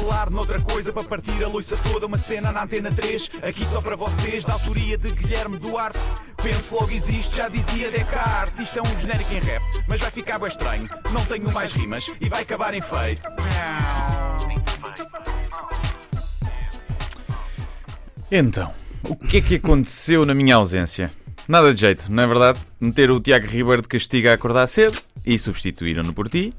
falar noutra coisa para partir a loiça toda. Uma cena na antena 3, aqui só para vocês, da autoria de Guilherme Duarte. Penso logo existe, já dizia Descartes. Isto é um genérico em rap, mas vai ficar bem estranho. Não tenho mais rimas e vai acabar em feito. Então, o que é que aconteceu na minha ausência? Nada de jeito, não é verdade? Meter o Tiago Ribeiro de castigo a acordar cedo e substituíram-no por ti.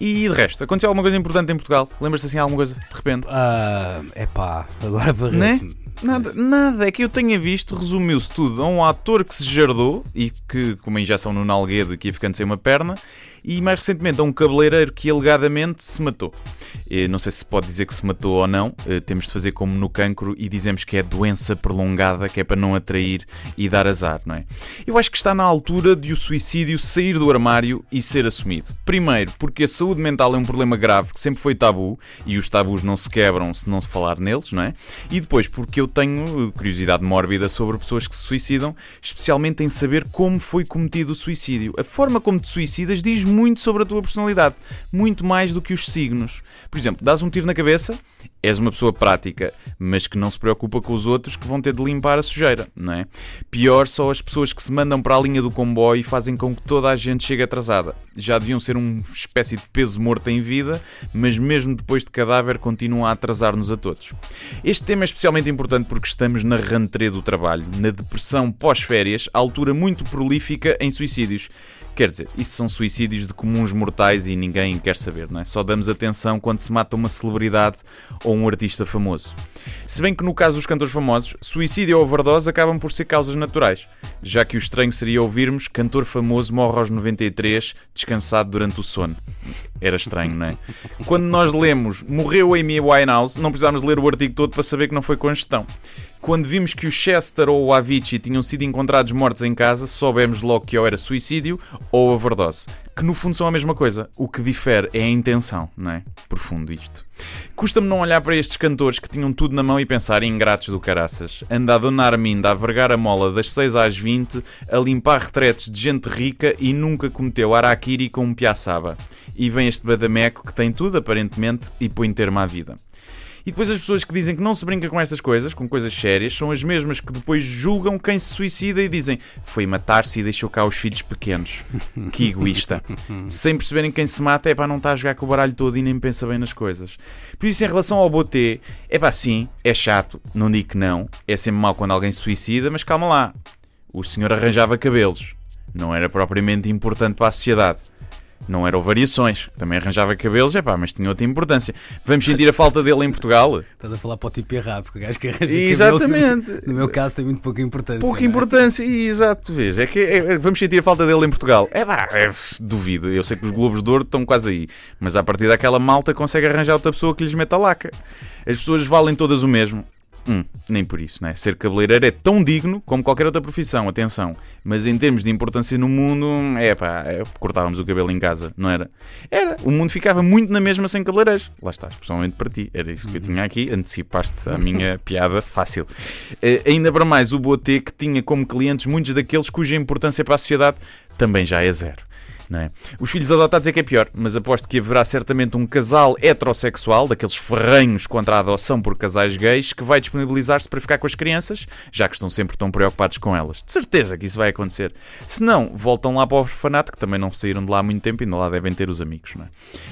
E de resto, aconteceu alguma coisa importante em Portugal? Lembras-te assim alguma coisa de repente? Ah, é pá, agora varresse-me. Nada, nada, é que eu tenha visto, resumiu-se tudo a um ator que se jardou e que, com uma injeção no nalguedo, que ia ficando sem uma perna, e mais recentemente a um cabeleireiro que alegadamente se matou. Eh, não sei se pode dizer que se matou ou não, eh, temos de fazer como no cancro e dizemos que é doença prolongada, que é para não atrair e dar azar, não é? Eu acho que está na altura de o suicídio sair do armário e ser assumido. Primeiro, porque a saúde mental é um problema grave que sempre foi tabu e os tabus não se quebram se não se falar neles, não é? E depois, porque eu tenho eh, curiosidade mórbida sobre pessoas que se suicidam, especialmente em saber como foi cometido o suicídio. A forma como te suicidas diz muito sobre a tua personalidade, muito mais do que os signos. Por exemplo, dás um tiro na cabeça, és uma pessoa prática, mas que não se preocupa com os outros que vão ter de limpar a sujeira, não é? Pior são as pessoas que se mandam para a linha do comboio e fazem com que toda a gente chegue atrasada. Já deviam ser uma espécie de peso morto em vida, mas mesmo depois de cadáver continuam a atrasar-nos a todos. Este tema é especialmente importante porque estamos na rentrée do trabalho, na depressão pós-férias, altura muito prolífica em suicídios. Quer dizer, isso são suicídios de comuns mortais e ninguém quer saber, não é? Só damos atenção quando se mata uma celebridade ou um artista famoso. Se bem que no caso dos cantores famosos, suicídio ou overdose acabam por ser causas naturais, já que o estranho seria ouvirmos cantor famoso morre aos 93, descansado durante o sono. Era estranho, não é? Quando nós lemos morreu Amy Winehouse, não precisávamos ler o artigo todo para saber que não foi congestão. Quando vimos que o Chester ou o Avicii tinham sido encontrados mortos em casa, soubemos logo que ou era suicídio ou overdose. Que no fundo são a mesma coisa. O que difere é a intenção, não é? Profundo isto. Custa-me não olhar para estes cantores que tinham tudo na mão e pensar ingratos do caraças. Anda a Dona Arminda a vergar a mola das 6 às 20, a limpar retretes de gente rica e nunca cometeu araquiri com um piaçaba. E vem este badameco que tem tudo, aparentemente, e põe termo à vida. E depois as pessoas que dizem que não se brinca com estas coisas, com coisas sérias, são as mesmas que depois julgam quem se suicida e dizem foi matar-se e deixou cá os filhos pequenos. Que egoísta. Sem perceberem quem se mata é para não estar a jogar com o baralho todo e nem pensa bem nas coisas. Por isso, em relação ao Botê, é pá, sim, é chato, não digo que não, é sempre mal quando alguém se suicida, mas calma lá. O senhor arranjava cabelos. Não era propriamente importante para a sociedade. Não eram variações, também arranjava cabelos, é pá, mas tinha outra importância. Vamos sentir a falta dele em Portugal? Estás a falar para o tipo errado, porque o gajo que arranja Exatamente. cabelos, no, meu caso, tem muito pouca importância. Pouca é? importância, e exato, vês. É que é- vamos sentir a falta dele em Portugal. É pá, é, duvido. Eu sei que os Globos de Ouro estão quase aí, mas a partir daquela malta consegue arranjar outra pessoa que lhes meta a laca. As pessoas valem todas o mesmo. Hum, nem por isso, né? Ser cabeleireiro é tão digno como qualquer outra profissão, atenção. Mas em termos de importância no mundo, é pá, é, cortávamos o cabelo em casa, não era? Era. O mundo ficava muito na mesma sem cabeleireiros. Lá está, especialmente para ti. Era isso que eu tinha aqui. Antecipaste a minha piada fácil. Eh, ainda para mais, o Boatê que tinha como clientes muitos daqueles cuja importância para a sociedade também já é zero. É? Os filhos adotados é que é pior, mas aposto que haverá certamente um casal heterossexual, daqueles ferranhos contra a adoção por casais gays, que vai disponibilizar-se para ficar com as crianças, já que estão sempre tão preocupados com elas. De certeza que isso vai acontecer. Se não, voltam lá para o orfanato, que também não saíram de lá há muito tempo e ainda lá devem ter os amigos. É?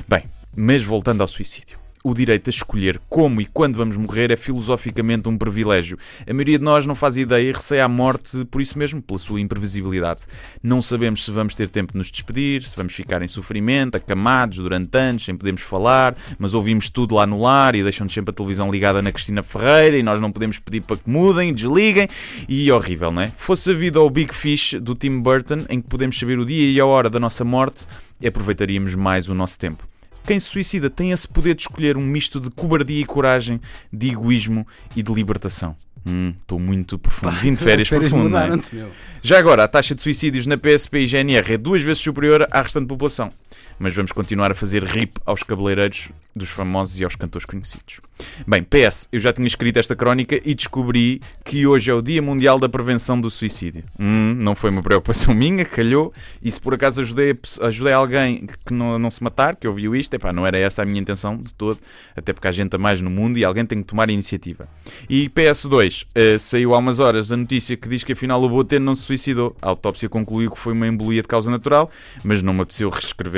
Bem, mas voltando ao suicídio. O direito a escolher como e quando vamos morrer é filosoficamente um privilégio. A maioria de nós não faz ideia e receia a morte por isso mesmo, pela sua imprevisibilidade. Não sabemos se vamos ter tempo de nos despedir, se vamos ficar em sofrimento, acamados durante anos, sem podermos falar, mas ouvimos tudo lá no lar e deixam-nos sempre a televisão ligada na Cristina Ferreira e nós não podemos pedir para que mudem, desliguem. E horrível, não é? Fosse a vida ao Big Fish do Tim Burton, em que podemos saber o dia e a hora da nossa morte, aproveitaríamos mais o nosso tempo. Quem se suicida tem esse poder de escolher um misto de cobardia e coragem, de egoísmo e de libertação. Hum, Estou muito profundo. Vim de As férias, férias profundo. não é? Já agora, a taxa de suicídios na PSP e GNR é duas vezes superior à restante população. Mas vamos continuar a fazer RIP aos cabeleireiros dos famosos e aos cantores conhecidos. Bem, PS, eu já tinha escrito esta crónica e descobri que hoje é o Dia Mundial da Prevenção do Suicídio. Hum, não foi uma preocupação minha, calhou, e se por acaso ajudei, ajudei alguém que não, não se matar, que ouviu isto, epá, não era essa a minha intenção de todo, até porque há gente a mais no mundo e alguém tem que tomar a iniciativa. E PS2, uh, eh, saiu há umas horas a notícia que diz que afinal o Boateng não se suicidou. A autópsia concluiu que foi uma embolia de causa natural, mas não me apeteceu reescrever